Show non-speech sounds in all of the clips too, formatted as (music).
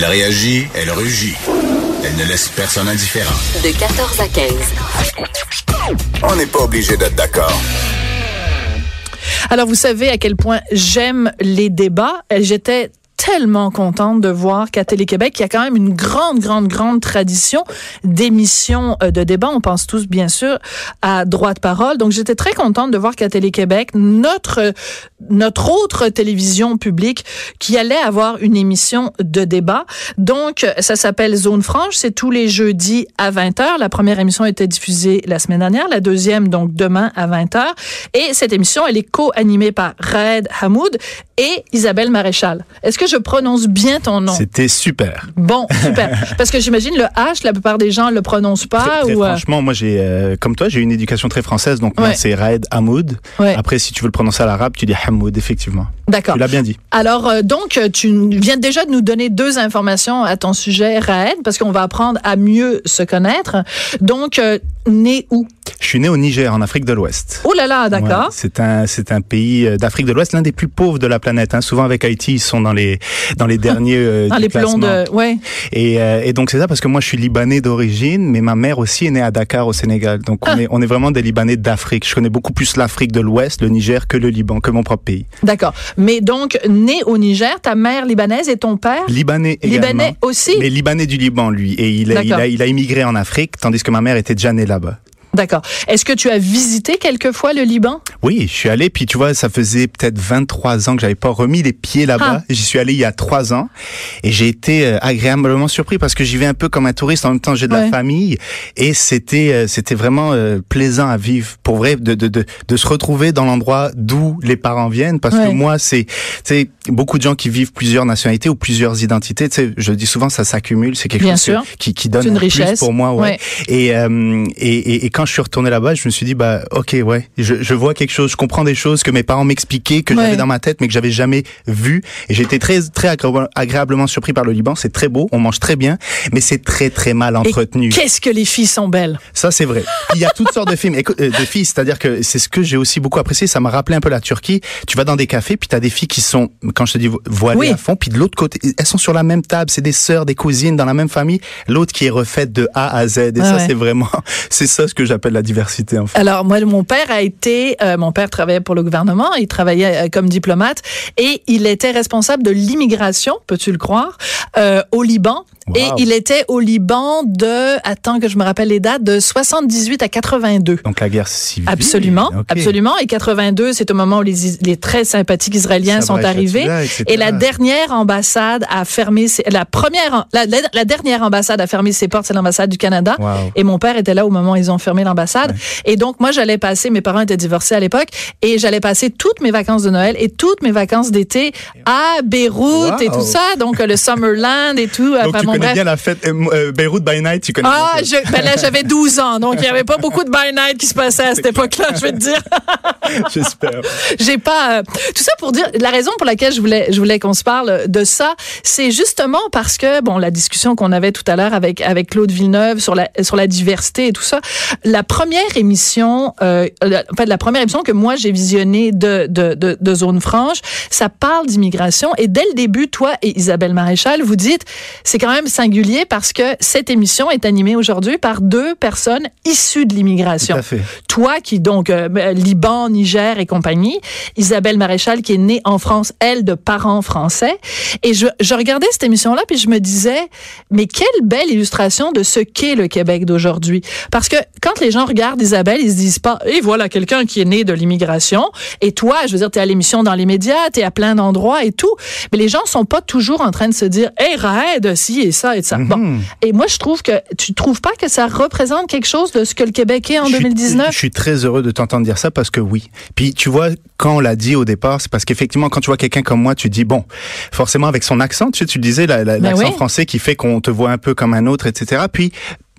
Elle réagit, elle rugit. Elle ne laisse personne indifférent. De 14 à 15. On n'est pas obligé d'être d'accord. Alors, vous savez à quel point j'aime les débats. J'étais tellement contente de voir qu'à Télé-Québec, il y a quand même une grande, grande, grande tradition d'émissions euh, de débat. On pense tous, bien sûr, à Droit de parole. Donc, j'étais très contente de voir qu'à Télé-Québec, notre, notre autre télévision publique qui allait avoir une émission de débat. Donc, ça s'appelle Zone Franche. C'est tous les jeudis à 20h. La première émission été diffusée la semaine dernière. La deuxième, donc, demain à 20h. Et cette émission, elle est co-animée par Raed Hamoud et Isabelle Maréchal. Est-ce que je prononce bien ton nom? C'était super. Bon, super. (laughs) Parce que j'imagine le H, la plupart des gens le prononcent pas. Très, très ou, euh, franchement, moi, j'ai, euh, comme toi, j'ai une éducation très française, donc moi, Ouais. c'est Raed Hamoud. Ouais. Après, si tu veux le prononcer à l'arabe, tu dis Hamoud, effectivement. D'accord. Tu l'as bien dit. Alors, euh, donc, tu viens déjà de nous donner deux informations à ton sujet, Raed, parce qu'on va apprendre à mieux se connaître. Donc, euh, né où? Je suis né au Niger, en Afrique de l'Ouest. Oh là là, d'accord. Ouais, c'est un c'est un pays d'Afrique de l'Ouest, l'un des plus pauvres de la planète. Hein. Souvent avec Haïti, ils sont dans les dans les derniers euh, Dans du les plombs de... Ouais. Et, euh, et donc c'est ça parce que moi je suis libanais d'origine, mais ma mère aussi est née à Dakar au Sénégal. Donc on Ah. est on est vraiment des Libanais d'Afrique. Je connais beaucoup plus l'Afrique de l'Ouest, le Niger, que le Liban, que mon propre pays. D'accord. Mais donc, né au Niger, ta mère libanaise et ton père? Libanais également. Libanais aussi? Mais Libanais du Liban, lui. Et il a, il, a, il a immigré en Afrique, tandis que ma mère était déjà née là-bas. D'accord. Est-ce que tu as visité quelquefois le Liban? Oui, je suis allé, puis tu vois, ça faisait peut-être 23 ans que j'avais pas remis les pieds là-bas. Ah. J'y suis allé il y a trois ans, et j'ai été euh, agréablement surpris parce que j'y vais un peu comme un touriste, en même temps j'ai de Ouais. la famille, et c'était euh, c'était vraiment euh, plaisant à vivre, pour vrai, de, de, de, de se retrouver dans l'endroit d'où les parents viennent, parce Ouais. que moi, c'est beaucoup de gens qui vivent plusieurs nationalités ou plusieurs identités, tu sais, je dis souvent, ça s'accumule, c'est quelque Bien chose que- qui, qui donne une un plus richesse. pour moi, ouais. Ouais. Et, euh, et, et, et quand je suis retourné là-bas, je me suis dit, bah, ok, ouais, je, je vois quelque chose, je comprends des choses que mes parents m'expliquaient, que Ouais. j'avais dans ma tête, mais que j'avais jamais vu. Et j'ai été très, très agré- agréablement surpris par le Liban. C'est très beau, on mange très bien, mais c'est très, très mal Et entretenu. Qu'est-ce que les filles sont belles? Ça, c'est vrai. Il y a toutes sortes de films, euh, de filles, c'est-à-dire que c'est ce que j'ai aussi beaucoup apprécié. Ça m'a rappelé un peu la Turquie. Tu vas dans des cafés, puis t'as des filles qui sont, quand je te dis vo- voilées Oui. à fond, puis de l'autre côté, elles sont sur la même table. C'est des sœurs, des cousines dans la même famille. L'autre qui est refaite de A à Z. Et Ah ça, ouais. c'est vraiment, (laughs) c'est ça ce que j'appelle la diversité, en fait. Alors moi, mon père a été, euh, mon père travaillait pour le gouvernement, il travaillait euh, comme diplomate et il était responsable de l'immigration, peux-tu le croire, euh, au Liban. Et il était au Liban de, attends que je me rappelle les dates, de 78 à 82. Donc la guerre civile. Absolument, Ok. absolument. Et 82, c'est au moment où les, les très sympathiques Israéliens sont arrivés. Et la dernière ambassade a fermé, ses, la première, la, la- la dernière ambassade a fermé ses portes, c'est l'ambassade du Canada. Wow. Et mon père était là au moment où ils ont fermé l'ambassade. Et donc, moi, j'allais passer, mes parents étaient divorcés à l'époque, et j'allais passer toutes mes vacances de Noël et toutes mes vacances d'été à Beyrouth Wow. et tout ça. Donc, euh, le Summerland et tout. Donc Enfin, tu bon, connais bref. bien la fête euh, euh, Beyrouth by Night, tu connais Ah, bien je, ben là, j'avais (laughs) 12 ans, donc il n'y avait pas beaucoup de by night qui se passait à cette époque-là, je vais te dire. (laughs) J'espère. J'ai pas euh, tout ça pour dire la raison pour laquelle je voulais je voulais qu'on se parle de ça, c'est justement parce que bon la discussion qu'on avait tout à l'heure avec avec Claude Villeneuve sur la sur la diversité et tout ça, la première émission euh, la- en fait la première émission que moi j'ai visionnée de de de, de zone franche, ça parle d'immigration. Et dès le début toi et Isabelle Maréchal vous dites c'est quand même singulier parce que cette émission est animée aujourd'hui par deux personnes issues de l'immigration. Tout à fait. toi qui donc euh, ben, Liban, Niger et compagnie, Isabelle Maréchal qui est née en France, elle de parents français, et je, je regardais cette émission-là puis je me disais mais quelle belle illustration de ce qu'est le Québec d'aujourd'hui, parce que quand les gens regardent Isabelle, ils se disent pas et voilà quelqu'un qui est né de l'immigration, et toi, je veux dire, t'es à l'émission dans les médias, t'es à plein d'endroits et tout, mais les gens sont pas toujours en train de se dire hey Raed, si et ça et ça. Bon, Mhm. et moi je trouve que tu trouves pas que ça représente quelque chose de ce que le Québec est en Je suis- 2019? Je suis très heureux de t'entendre dire ça parce que oui. Puis tu vois, quand on l'a dit au départ, c'est parce qu'effectivement, quand tu vois quelqu'un comme moi, tu dis bon, forcément avec son accent, tu sais, tu disais, la- la- Ben l'accent oui. français qui fait qu'on te voit un peu comme un autre, etc. Puis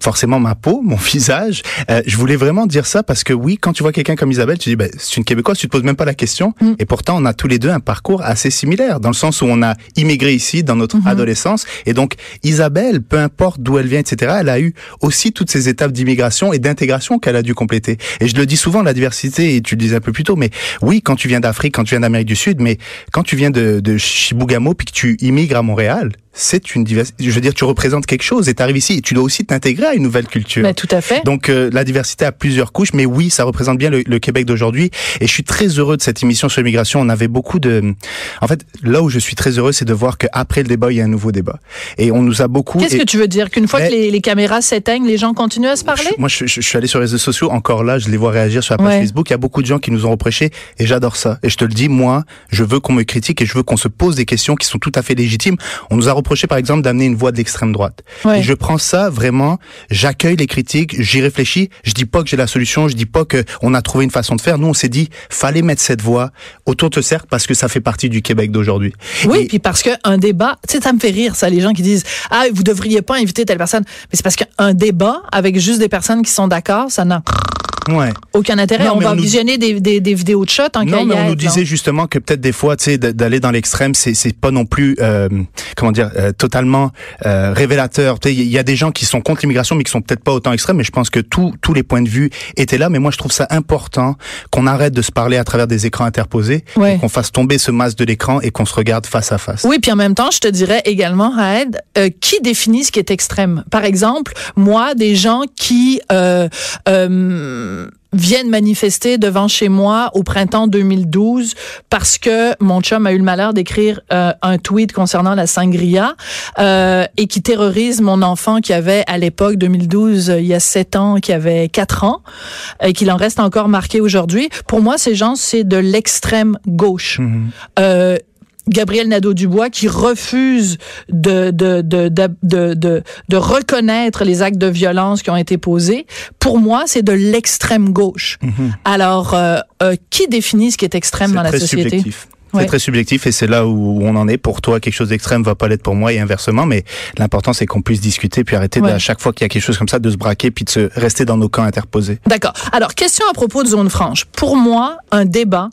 forcément ma peau, mon (laughs) visage. Euh, je voulais vraiment dire ça parce que oui, quand tu vois quelqu'un comme Isabelle, tu dis ben, c'est une québécoise, tu te poses même pas la question. Mm. Et pourtant, on a tous les deux un parcours assez similaire dans le sens où on a immigré ici dans notre Mm-hmm. adolescence. Et donc Isabelle, peu importe d'où elle vient, etc., elle a eu aussi toutes ces étapes d'immigration et d'intégration qu'elle a dû compléter. Et je le dis souvent, la diversité, et tu le disais un peu plus tôt, mais oui, quand tu viens d'Afrique, quand tu viens d'Amérique du Sud, mais quand tu viens de, de Chibougamau puis que tu immigres à Montréal, c'est une diversité. Je veux dire, tu représentes quelque chose et tu arrives ici et tu dois aussi t'intégrer à une nouvelle culture. Ben, tout à fait. Donc euh, la diversité a plusieurs couches, mais oui, ça représente bien le, le Québec d'aujourd'hui. Et je suis très heureux de cette émission sur l'immigration. On avait beaucoup de, en fait, là où je suis très heureux, c'est de voir qu'après le débat, il y a un nouveau débat. Et on nous a beaucoup. Qu'est-ce et- que tu veux dire? Qu'une fois Mais- que les, les caméras s'éteignent, les gens continuent à se parler? Je- moi, je, je- je suis allé sur les réseaux sociaux. Encore là, je les vois réagir sur la page Ouais. Facebook. Il y a beaucoup de gens qui nous ont reproché, et j'adore ça. Et je te le dis, moi, je veux qu'on me critique et je veux qu'on se pose des questions qui sont tout à fait légitimes. On nous a reproché, par exemple, d'amener une voix de l'extrême droite. Ouais. Et je prends ça vraiment. J'accueille les critiques, j'y réfléchis. Je dis pas que j'ai la solution. Je dis pas que on a trouvé une façon de faire. Nous, on s'est dit, fallait mettre cette voix autour de ce cercle parce que ça fait partie du Québec d'aujourd'hui. Oui, Et- puis parce qu'un débat, tu sais, ça me fait rire, ça, les gens qui disent Ah, vous devriez pas inviter telle personne. Mais c'est parce qu'un débat avec juste des personnes qui sont d'accord, ça n'a ouais. aucun intérêt. Non, on va on nous- visionner des, des, des vidéos de shot en Non, mais on nous disait justement que peut-être des fois, tu sais, d'aller dans l'extrême, c'est c'est pas non plus, euh, comment dire, euh, totalement euh, révélateur. Tu sais, il y a des gens qui sont contre l'immigration, mais qui sont peut-être pas autant extrêmes. Mais je pense que tous tous les points de vue étaient là. Mais moi, je trouve ça important qu'on arrête de se parler à travers des écrans interposés, Ouais. et qu'on fasse tomber ce masque de l'écran et qu'on se regarde face à face. Oui, puis en même temps, je te dirais également, Raed, euh, qui définit ce qui est extrême? Par exemple, moi, des gens qui euh, euh, viennent manifester devant chez moi au printemps 2012 parce que mon chum a eu le malheur d'écrire euh, un tweet concernant la sangria euh, et qui terrorise mon enfant qui avait à l'époque 2012, euh, il y a sept ans, qui avait quatre ans et qu'il en reste encore marqué aujourd'hui. Pour moi, ces gens, c'est de l'extrême gauche. Mhm. Euh, Gabriel Nadeau-Dubois qui refuse de, de, de, de, de, reconnaître les actes de violence qui ont été posés, pour moi, c'est de l'extrême gauche. Alors, euh, euh, qui définit ce qui est extrême dans la très société? subjectif. Ouais. C'est très subjectif et c'est là où on en est. Pour toi, quelque chose d'extrême va pas l'être pour moi et inversement. Mais l'important, c'est qu'on puisse discuter puis arrêter de, à chaque fois qu'il y a quelque chose comme ça de se braquer puis de se rester dans nos camps interposés. D'accord. Alors, question à propos de zone franche. Pour moi, un débat,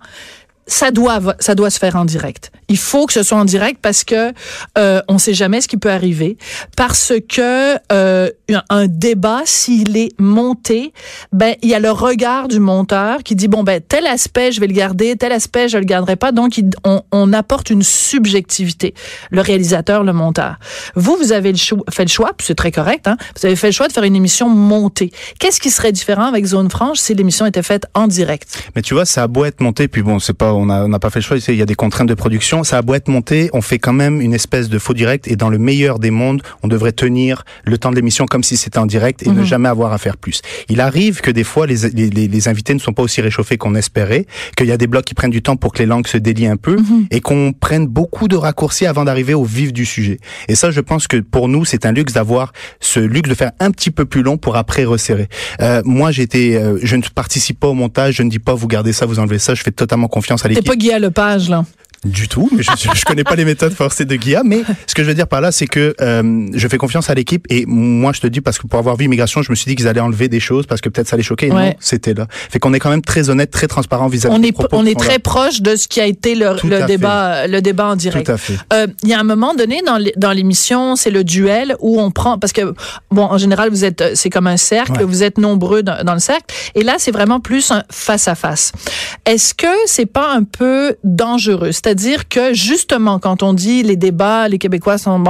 ça doit, ça doit se faire en direct. Il faut que ce soit en direct parce que euh, on sait jamais ce qui peut arriver. Parce que euh, un, débat, s'il est monté, ben il y a le regard du monteur qui dit bon ben tel aspect je vais le garder, tel aspect je le garderai pas. Donc on, on apporte une subjectivité. Le réalisateur, le monteur. Vous, vous avez le fait le choix, c'est très correct. Hein, vous avez fait le choix de faire une émission montée. Qu'est-ce qui serait différent avec Zone Franche si l'émission était faite en direct? Mais tu vois, ça a beau être monté, puis bon, c'est pas, on a- on n'a pas fait le choix. Il y a des contraintes de production. Ça a beau être monté, on fait quand même une espèce de faux direct. Et dans le meilleur des mondes, on devrait tenir le temps de l'émission comme si c'était en direct et ne jamais avoir à faire plus. Il arrive que des fois, les, les, les- les invités ne sont pas aussi réchauffés qu'on espérait, qu'il y a des blocs qui prennent du temps pour que les langues se délient un peu et qu'on prenne beaucoup de raccourcis avant d'arriver au vif du sujet. Et ça, je pense que pour nous, c'est un luxe d'avoir ce luxe de faire un petit peu plus long pour après resserrer. Euh, moi, j'étais, euh, je ne participe pas au montage, je ne dis pas vous gardez ça, vous enlevez ça. Je fais totalement confiance à T'es l'équipe. pas Guy Lepage, là. Du tout, mais je, je connais pas les méthodes forcées de Guilla. Mais ce que je veux dire par là, c'est que euh, je fais confiance à l'équipe et moi, je te dis parce que pour avoir vu immigration, je me suis dit qu'ils allaient enlever des choses parce que peut-être ça allait choquer. Et Ouais. non, c'était là. Fait qu'on est quand même très honnête, très transparent vis-à-vis On des est, propos on est très là. proche de ce qui a été le, débat, le débat en direct. Tout à fait. Euh, Il y a un moment donné dans l'é- dans l'émission, c'est le duel où on prend parce que bon en général vous êtes euh, c'est comme un cercle, Ouais. vous êtes nombreux dans, dans le cercle et là c'est vraiment plus un face à face. Est-ce que c'est pas un peu dangereux? C'est-à-dire que justement quand on dit les débats, les Québécois sont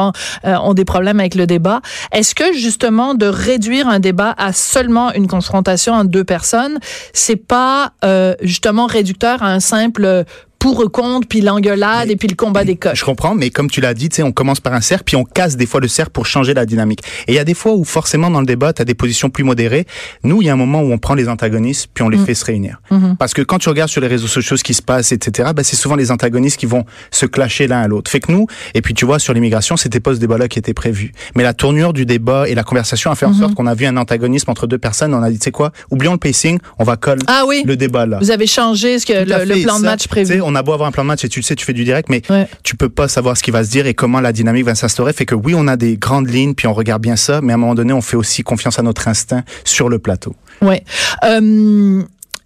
euh, ont des problèmes avec le débat, est-ce que justement de réduire un débat à seulement une confrontation entre deux personnes, c'est pas euh, justement réducteur à un simple pour ou contre, puis l'engueulade et puis le combat des coches. Je comprends, mais comme tu l'as dit, tu sais, on commence par un cercle, puis on casse des fois le cercle pour changer la dynamique. Et il y a des fois où forcément dans le débat, tu as des positions plus modérées. Nous, il y a un moment où on prend les antagonistes, puis on les fait se réunir. Parce que quand tu regardes sur les réseaux sociaux ce qui se passe, etc., ben, c'est souvent les antagonistes qui vont se clasher l'un à l'autre. Fait que nous, et puis tu vois, sur l'immigration, c'était pas ce débat-là qui était prévu. Mais la tournure du débat et la conversation a fait en sorte qu'on a vu un antagonisme entre deux personnes. On a dit, tu sais quoi, oublions le pacing, on va coller Ah oui. le débat là. Vous avez changé ce que le, plan de match prévu. On a beau avoir un plan de match et tu le sais, tu fais du direct, mais Ouais. tu peux pas savoir ce qui va se dire et comment la dynamique va s'instaurer. Fait que oui, on a des grandes lignes, puis on regarde bien ça, mais à un moment donné, on fait aussi confiance à notre instinct sur le plateau. Ouais. Euh,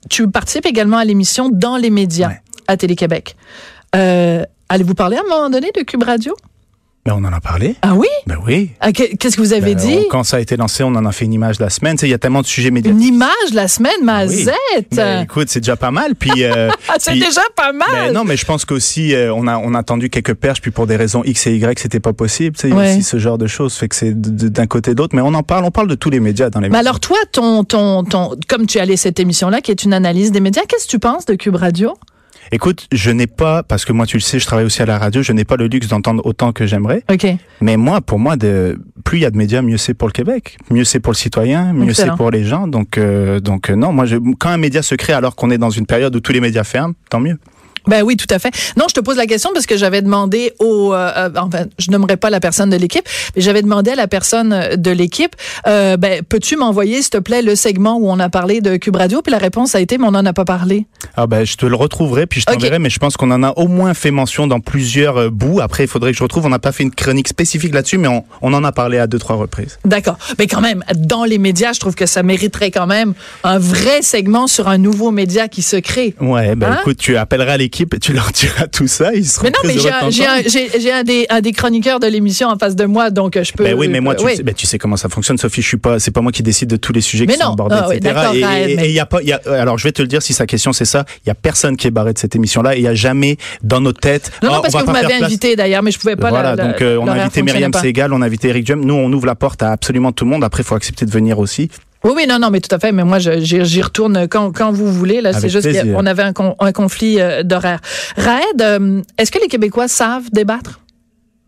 tu participes également à l'émission Dans les médias Ouais. à Télé-Québec. Euh, Allez-vous parler à un moment donné de Cube Radio? Ben, on en a parlé. Ah oui? Ben oui. Ah, que- Qu'est-ce que vous avez Ben, dit? on- quand ça a été lancé, on en a fait une image la semaine. Il y a tellement de sujets médiatiques. Une image la semaine, Oui. Mazette! Ben, écoute, c'est déjà pas mal. Puis, euh, (laughs) Ah, c'est puis- déjà pas mal! Ben non, mais je pense qu'aussi euh, on a on a tendu quelques perches, puis pour des raisons X et Y, c'était pas possible. Il y a Ouais. aussi ce genre de choses, fait que c'est d'un côté et d'autre. Mais on en parle, on parle de tous les médias dans les. Mais alors toi, ton, ton, ton, comme tu as allé cette émission-là, qui est une analyse des médias, qu'est-ce que tu penses de Cube Radio? Écoute, je n'ai pas, parce que moi tu le sais, je travaille aussi à la radio, je n'ai pas le luxe d'entendre autant que j'aimerais. OK. Mais moi, pour moi, de, plus il y a de médias, mieux c'est pour le Québec, mieux c'est pour le citoyen, mieux c'est pour les gens. Donc, euh, donc euh, non, moi, je, quand un média se crée alors qu'on est dans une période où tous les médias ferment, tant mieux. Ben oui, tout à fait. Non, je te pose la question parce que j'avais demandé au, euh, euh, enfin, je nommerai pas la personne de l'équipe, mais j'avais demandé à la personne de l'équipe, euh, ben, peux-tu m'envoyer, s'il te plaît, le segment où on a parlé de Cube Radio? Puis la réponse a été, mais on n'en a pas parlé. Ah ben, je te le retrouverai, puis je t'enverrai, mais je pense qu'on en a au moins fait mention dans plusieurs euh, bouts. Après, il faudrait que je retrouve. On n'a pas fait une chronique spécifique là-dessus, mais on, on en a parlé à deux, trois reprises. D'accord. Mais quand même, dans les médias, je trouve que ça mériterait quand même un vrai segment sur un nouveau média qui se crée. Ouais, ben Hein? écoute, tu appelleras l'équipe et tu leur diras tout ça. Ils seront Mais non, mais j'ai un, j'ai des, un des chroniqueurs de l'émission en face de moi, donc euh, je peux. Ben oui, mais moi, tu, oui. sais, ben, tu sais comment ça fonctionne, Sophie. Je suis pas, c'est pas moi qui décide de tous les sujets Mais qui sont non. abordés, Ah oui, etc. d'accord, et et- mais- il y a pas, il y a, alors je vais te le dire si sa question c'est ça, il y a personne qui est barré de cette émission-là. et Il y a jamais dans nos têtes. Non, non, Ah, parce on va que vous m'avez invité d'ailleurs, mais je pouvais pas. voilà, la- donc euh, on a invité Myriam. Segal, on a invité Eric Duhem. Nous, on ouvre la porte à absolument tout le monde. Après, il faut accepter de venir aussi. Oui, oui, non, non, mais tout à fait. Mais moi, j'y retourne quand, quand vous voulez. Là, c'est juste qu'on avait un, con- un conflit euh, d'horaire. Raed, euh, est-ce que les Québécois savent débattre?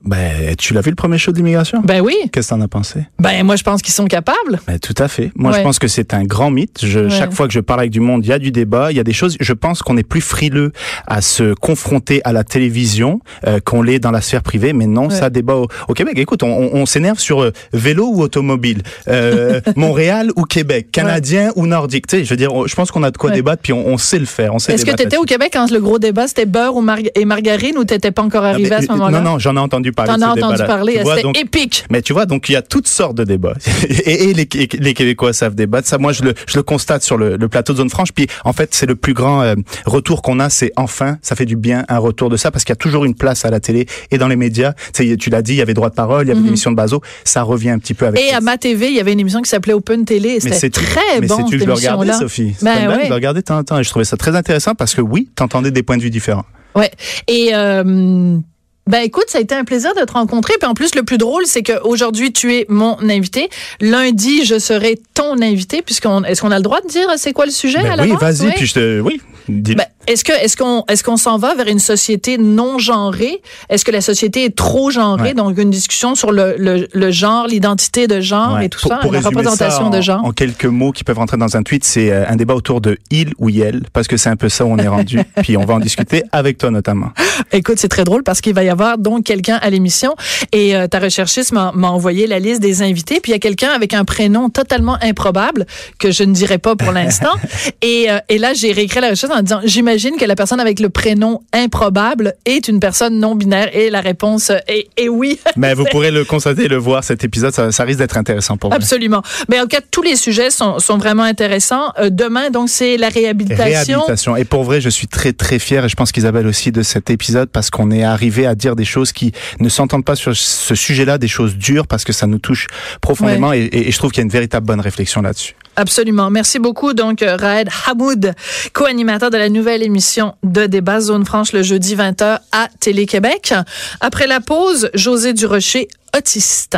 Ben, tu l'as vu le premier show de l'immigration? Ben oui. Qu'est-ce que t'en as pensé? Ben moi, je pense qu'ils sont capables. Ben, tout à fait. Moi, Ouais. je pense que c'est un grand mythe. Je, Ouais. Chaque fois que je parle avec du monde, il y a du débat, il y a des choses. Je pense qu'on est plus frileux à se confronter à la télévision euh, qu'on l'est dans la sphère privée. Mais non, Ouais. ça débat au, au Québec. Écoute, on, on- on s'énerve sur euh, vélo ou automobile, euh, (laughs) Montréal ou Québec, Canadien ou Nordique? Tu sais, je veux dire, je pense qu'on a de quoi débattre, puis on, on sait le faire. On sait Est-ce que débattre tu étais au. Québec quand le gros débat, c'était beurre ou et margarine ou t'étais pas encore Ah, arrivé mais, à ce euh, moment-là? Non, non, j'en ai entendu parler. T'en de entendu parler. Tu C'était épique. Mais tu vois, donc il y a toutes sortes de débats. (laughs) et, et les, les Québécois savent débattre. Ça, moi, je le, je le constate sur le, le plateau de Zone Franche. Puis, en fait, c'est le plus grand euh, retour qu'on a. C'est enfin, ça fait du bien un retour de ça parce qu'il y a toujours une place à la télé et dans les médias. Tu sais, tu l'as dit, il y avait droit de parole, il y avait l'émission de Bazo. Ça revient un petit peu avec. Et à ma TV, il y avait une émission qui s'appelait Open Télé. mais C'était c'est très mais bon, cette que je le regardais. Sophie. C'est Ben ouais. Je le regardais de temps en temps et je trouvais ça très intéressant parce que oui, t'entendais des points de vue différents. Ouais. Et euh, ben écoute, ça a été un plaisir de te rencontrer. Puis en plus, le plus drôle, c'est qu'aujourd'hui, tu es mon invité. Lundi, je serai ton invité, puisqu'on est-ce qu'on a le droit de dire c'est quoi le sujet Ben à oui, l'avance? vas-y, Oui. puis je te, oui, Ben, est-ce que est-ce qu'on est-ce qu'on s'en va vers une société non genrée? Est-ce que la société est trop genrée? Ouais. Donc une discussion sur le, le, le genre, l'identité de genre Ouais. et tout Pour- ça, pour la représentation ça de en- genre. En quelques mots qui peuvent rentrer dans un tweet, c'est euh, un débat autour de il ou yel, parce que c'est un peu ça où on est rendu. (laughs) Puis on va en discuter avec toi notamment. Écoute, c'est très drôle parce qu'il va y avoir donc quelqu'un à l'émission et euh, ta recherchiste m'a m'a envoyé la liste des invités. Puis il y a quelqu'un avec un prénom totalement improbable que je ne dirai pas pour l'instant. (laughs) et, euh, et là, j'ai réécrit la recherche en disant j'imagine que la personne avec le prénom improbable est une personne non binaire. Et la réponse est, est oui. (laughs) Mais vous pourrez le constater et le voir, cet épisode, ça, ça risque d'être intéressant pour vous. Absolument. Mais en cas, tous les sujets sont, sont vraiment intéressants. Euh, demain, donc, c'est la réhabilitation. Réhabilitation. Et pour vrai, je suis très très fier et je pense qu'Isabelle aussi de cet épisode parce qu'on est arrivé à dire des choses qui ne s'entendent pas sur ce sujet-là, des choses dures parce que ça nous touche profondément et, et- et je trouve qu'il y a une véritable bonne réflexion là-dessus. Absolument. Merci beaucoup. Donc, euh, Raed Hamoud, co-animateur de la nouvelle émission de débat Zone Franche le jeudi 20h à Télé-Québec. Après la pause, José Durocher, autiste.